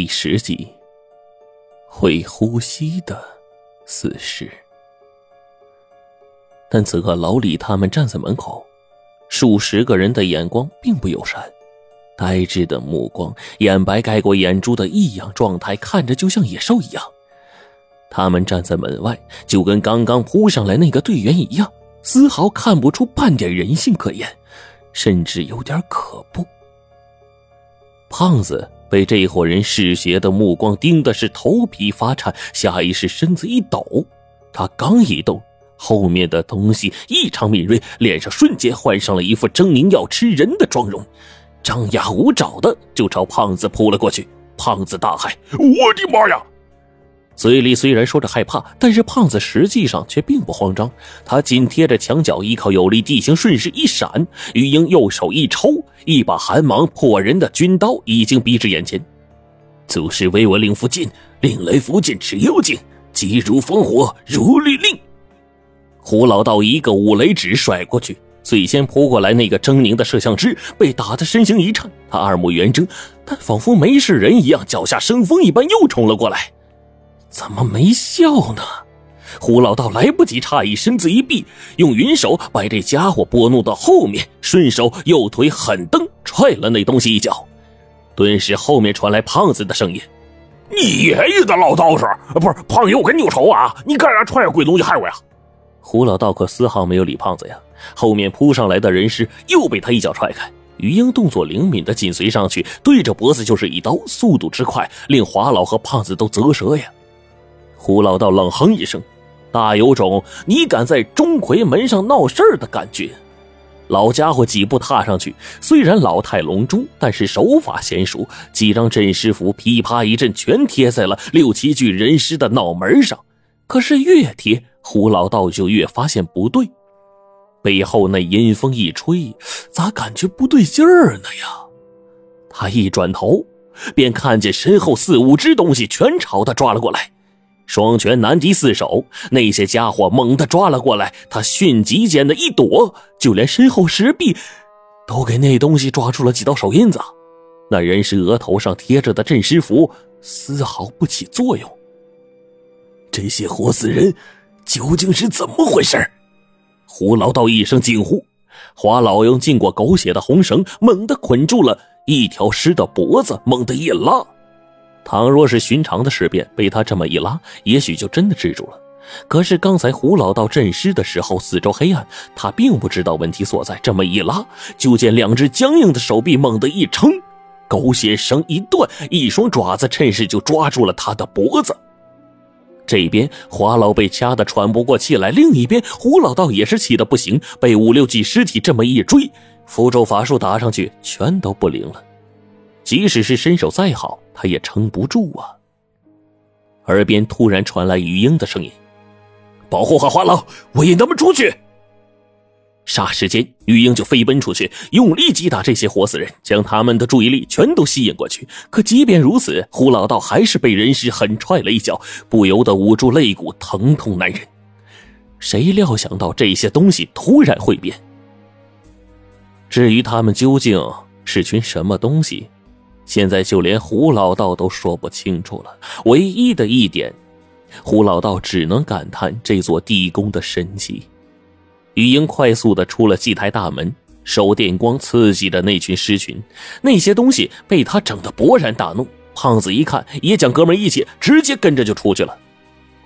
第十集，会呼吸的死尸。但此刻老李他们站在门口，数十个人的眼光并不友善，呆滞的目光，眼白盖过眼珠的异样状态，看着就像野兽一样。他们站在门外，就跟刚刚扑上来那个队员一样，丝毫看不出半点人性可言，甚至有点可怖。胖子。被这伙人嗜血的目光盯的是头皮发颤，下意识身子一抖。他刚一动，后面的东西异常敏锐，脸上瞬间换上了一副狰狞要吃人的妆容，张牙舞爪的就朝胖子扑了过去。胖子大喊：“我的妈呀！”嘴里虽然说着害怕，但是胖子实际上却并不慌张。他紧贴着墙角，依靠有力地形，顺势一闪。于英右手一抽，一把寒芒破人的军刀已经逼至眼前。祖师为我令福晋，令雷福晋吃妖精，急如烽火，如律令。胡老道一个五雷指甩过去，最先扑过来那个狰狞的摄像师被打得身形一颤，他二目圆睁，但仿佛没事人一样，脚下生风一般又冲了过来。怎么没笑呢？胡老道来不及诧异，身子一避，用云手把这家伙拨弄到后面，顺手右腿狠蹬踹了那东西一脚。顿时，后面传来胖子的声音：“你爷爷的老道士，不是胖爷，我跟你有仇啊！你干啥踹鬼东西害我呀？”胡老道可丝毫没有理胖子呀。后面扑上来的人尸，又被他一脚踹开。于英动作灵敏的紧随上去，对着脖子就是一刀，速度之快，令华老和胖子都啧舌呀。胡老道冷哼一声，大有种你敢在钟馗门上闹事儿的感觉。老家伙几步踏上去，虽然老态龙钟，但是手法娴熟，几张镇尸符噼啪一阵，全贴在了六七具人尸的脑门上。可是越贴，胡老道就越发现不对，背后那阴风一吹，咋感觉不对劲儿呢呀？他一转头，便看见身后四五只东西全朝他抓了过来。双拳难敌四手，那些家伙猛地抓了过来，他迅疾间的一躲，就连身后石壁都给那东西抓出了几道手印子。那人是额头上贴着的镇尸符丝毫不起作用。这些活死人究竟是怎么回事？胡老道一声惊呼，华老用浸过狗血的红绳猛地捆住了一条尸的脖子，猛地一拉。倘若是寻常的尸变，被他这么一拉，也许就真的制住了。可是刚才胡老道镇尸的时候，四周黑暗，他并不知道问题所在。这么一拉，就见两只僵硬的手臂猛地一撑，狗血绳一断，一双爪子趁势就抓住了他的脖子。这边华老被掐得喘不过气来，另一边胡老道也是气得不行，被五六具尸体这么一追，符咒法术打上去，全都不灵了。即使是身手再好，他也撑不住啊！耳边突然传来余英的声音：“保护好花老，我引他们出去。”霎时间，余英就飞奔出去，用力击打这些活死人，将他们的注意力全都吸引过去。可即便如此，胡老道还是被人尸狠踹了一脚，不由得捂住肋骨，疼痛难忍。谁料想到这些东西突然会变？至于他们究竟是群什么东西？现在就连胡老道都说不清楚了。唯一的一点，胡老道只能感叹这座地宫的神奇。余英快速的出了祭台大门，手电光刺激着那群尸群，那些东西被他整得勃然大怒。胖子一看，也讲哥们义气，直接跟着就出去了。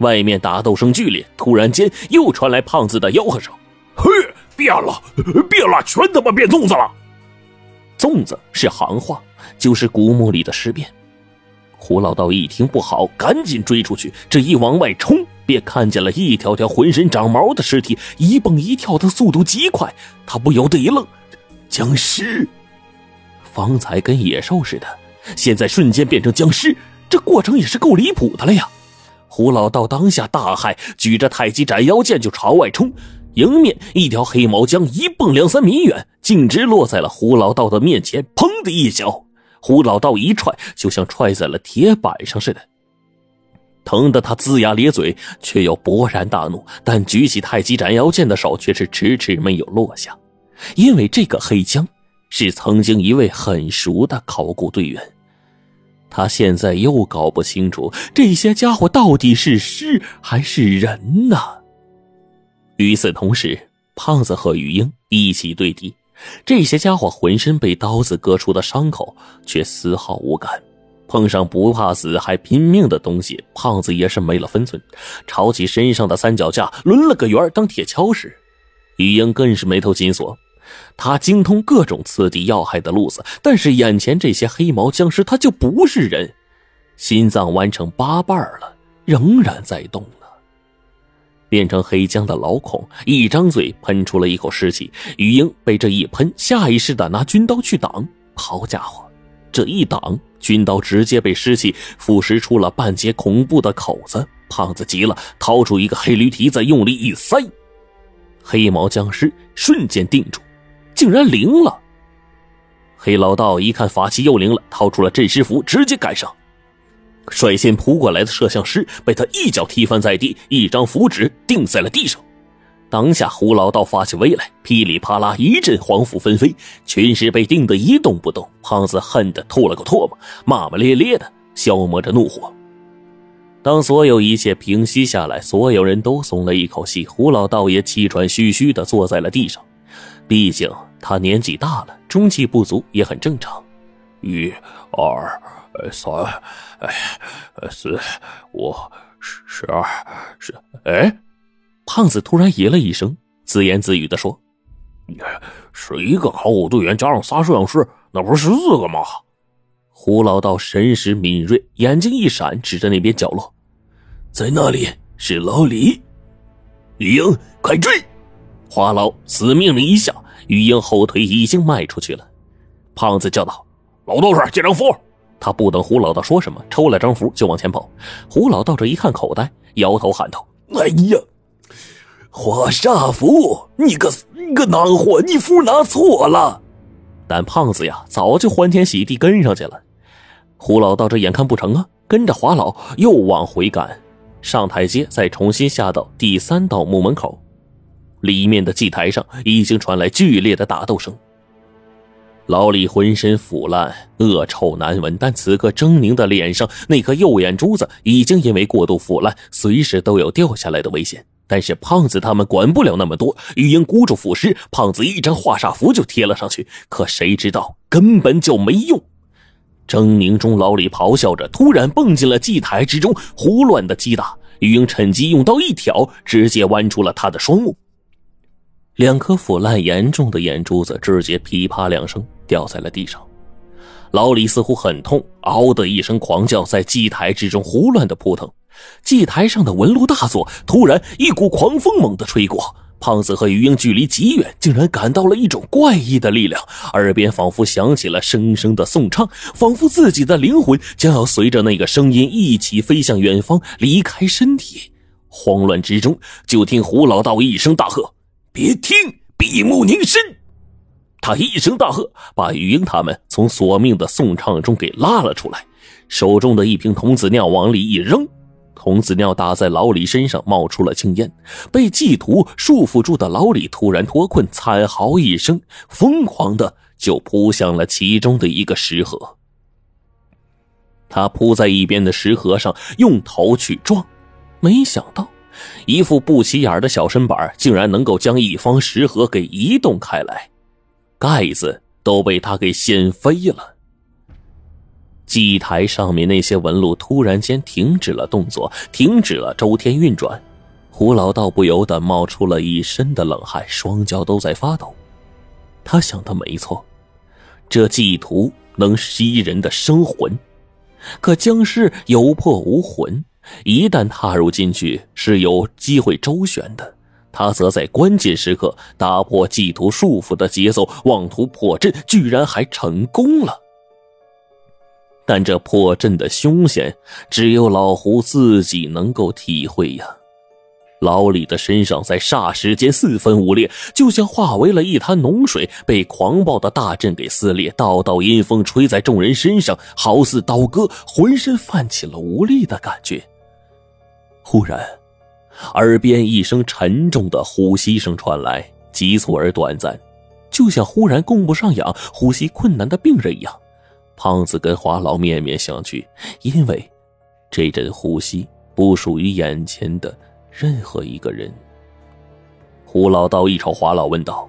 外面打斗声剧烈，突然间又传来胖子的吆喝声：“嘿，变了，变了，全他妈变粽子了！”粽子是行话。就是古墓里的尸变，胡老道一听不好，赶紧追出去。这一往外冲，便看见了一条条浑身长毛的尸体，一蹦一跳的速度极快。他不由得一愣：僵尸！方才跟野兽似的，现在瞬间变成僵尸，这过程也是够离谱的了呀！胡老道当下大骇，举着太极斩妖剑就朝外冲。迎面一条黑毛将一蹦两三米远，径直落在了胡老道的面前，砰的一脚。胡老道一踹，就像踹在了铁板上似的，疼得他龇牙咧嘴，却又勃然大怒。但举起太极斩妖剑的手却是迟迟没有落下，因为这个黑枪是曾经一位很熟的考古队员，他现在又搞不清楚这些家伙到底是尸还是人呢。与此同时，胖子和玉英一起对敌，这些家伙浑身被刀子割出的伤口，却丝毫无感。碰上不怕死还拼命的东西，胖子也是没了分寸，抄起身上的三脚架抡了个圆当铁锹使。玉英更是眉头紧锁，他精通各种刺敌要害的路子，但是眼前这些黑毛僵尸，他就不是人，心脏弯成八瓣了，仍然在动呢。变成黑浆的老孔一张嘴喷出了一口尸气，玉英被这一喷，下意识的拿军刀去挡，好家伙，这一挡。军刀直接被尸气腐蚀出了半截恐怖的口子，胖子急了，掏出一个黑驴蹄子，用力一塞，黑毛僵尸瞬间定住，竟然灵了。黑老道一看法器又灵了，掏出了镇尸符，直接赶上，率先扑过来的摄像师被他一脚踢翻在地，一张符纸钉在了地上。当下，胡老道发起威来，噼里啪啦一阵黄符纷飞，群尸被定得一动不动。胖子恨得吐了个唾沫，骂骂咧咧的消磨着怒火。当所有一切平息下来，所有人都松了一口气。胡老道也气喘吁吁的坐在了地上，毕竟他年纪大了，中气不足也很正常。一、二、三、哎四、五、十、十二、十……哎。胖子突然咦了一声，自言自语的说：“是一个考古队员加上仨摄像师，那不是十四个吗？”胡老道神识敏锐，眼睛一闪，指着那边角落：“在那里是老李，玉英，快追！”花老死命令一下，玉英后腿已经迈出去了。胖子叫道：“老道士，接张符！”他不等胡老道说什么，抽了张符就往前跑。胡老道这一看口袋，摇头喊道：“哎呀！”画煞符，你个你个囊货，你符拿错了。但胖子呀，早就欢天喜地跟上去了。胡老道这眼看不成啊，跟着华老又往回赶，上台阶，再重新下到第三道墓门口。里面的祭台上已经传来剧烈的打斗声。老李浑身腐烂，恶臭难闻，但此刻狰狞的脸上那颗右眼珠子已经因为过度腐烂，随时都有掉下来的危险。但是胖子他们管不了那么多，玉英箍住腐尸，胖子一张化煞符就贴了上去。可谁知道根本就没用。狰狞中，老李咆哮着，突然蹦进了祭台之中，胡乱的击打。玉英趁机用刀一挑，直接剜出了他的双目。两颗腐烂严重的眼珠子直接噼啪两声掉在了地上。老李似乎很痛，嗷的一声狂叫，在祭台之中胡乱的扑腾。祭台上的纹路大作，突然一股狂风猛地吹过，胖子和于英距离极远，竟然感到了一种怪异的力量，耳边仿佛响起了声声的颂唱，仿佛自己的灵魂将要随着那个声音一起飞向远方，离开身体。慌乱之中，就听胡老道一声大喝：“别听，闭目凝神！”他一声大喝，把于英他们从索命的颂唱中给拉了出来，手中的一瓶童子尿往里一扔。童子尿打在老李身上，冒出了青烟。被祭图束缚住的老李突然脱困，惨嚎一声，疯狂的就扑向了其中的一个石盒。他扑在一边的石盒上，用头去撞，没想到，一副不起眼的小身板竟然能够将一方石盒给移动开来，盖子都被他给掀飞了。祭台上面那些纹路突然间停止了动作，停止了周天运转。胡老道不由得冒出了一身的冷汗，双脚都在发抖。他想的没错，这祭图能吸人的生魂，可僵尸有魄无魂，一旦踏入进去是有机会周旋的。他则在关键时刻打破祭图束缚的节奏，妄图破阵，居然还成功了。但这破阵的凶险，只有老胡自己能够体会呀。老李的身上在霎时间四分五裂，就像化为了一滩脓水，被狂暴的大阵给撕裂。道道阴风吹在众人身上，好似刀割，浑身泛起了无力的感觉。忽然，耳边一声沉重的呼吸声传来，急促而短暂，就像忽然供不上氧、呼吸困难的病人一样。胖子跟华老面面相觑，因为这阵呼吸不属于眼前的任何一个人。胡老道一瞅华老，问道：“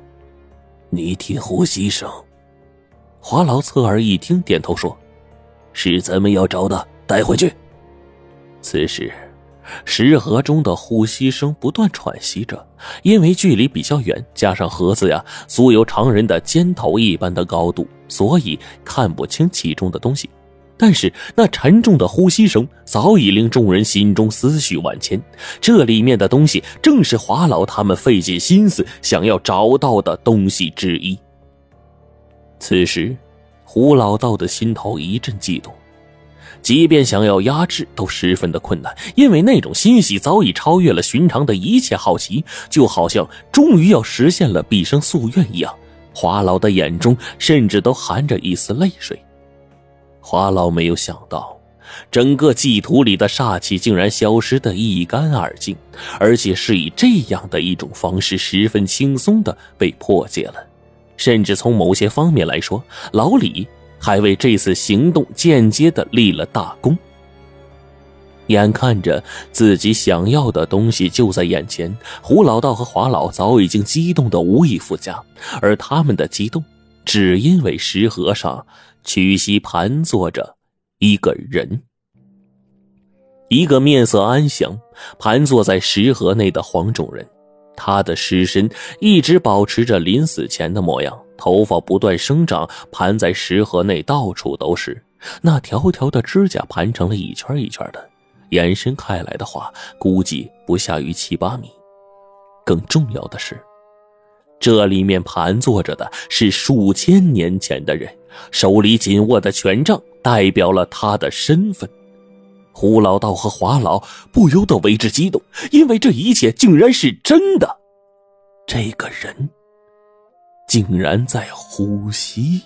你听呼吸声？”华老侧耳一听，点头说：“是咱们要找的，带回去。”此时。石盒中的呼吸声不断喘息着，因为距离比较远，加上盒子呀足有常人的肩头一般的高度，所以看不清其中的东西。但是那沉重的呼吸声早已令众人心中思绪万千，这里面的东西正是华老他们费尽心思想要找到的东西之一。此时，胡老道的心头一阵悸动。即便想要压制，都十分的困难，因为那种欣喜早已超越了寻常的一切好奇，就好像终于要实现了毕生夙愿一样。华老的眼中甚至都含着一丝泪水。华老没有想到，整个祭图里的煞气竟然消失得一干二净，而且是以这样的一种方式，十分轻松的被破解了。甚至从某些方面来说，老李。还为这次行动间接的立了大功。眼看着自己想要的东西就在眼前，胡老道和华老早已经激动的无以复加，而他们的激动，只因为石盒上屈膝盘坐着一个人，一个面色安详、盘坐在石盒内的黄种人，他的尸身一直保持着临死前的模样。头发不断生长，盘在石盒内，到处都是。那条条的指甲盘成了一圈一圈的，延伸开来的话，估计不下于七八米。更重要的是，这里面盘坐着的是数千年前的人，手里紧握的权杖代表了他的身份。胡老道和华老不由得为之激动，因为这一切竟然是真的。这个人。竟然在呼吸。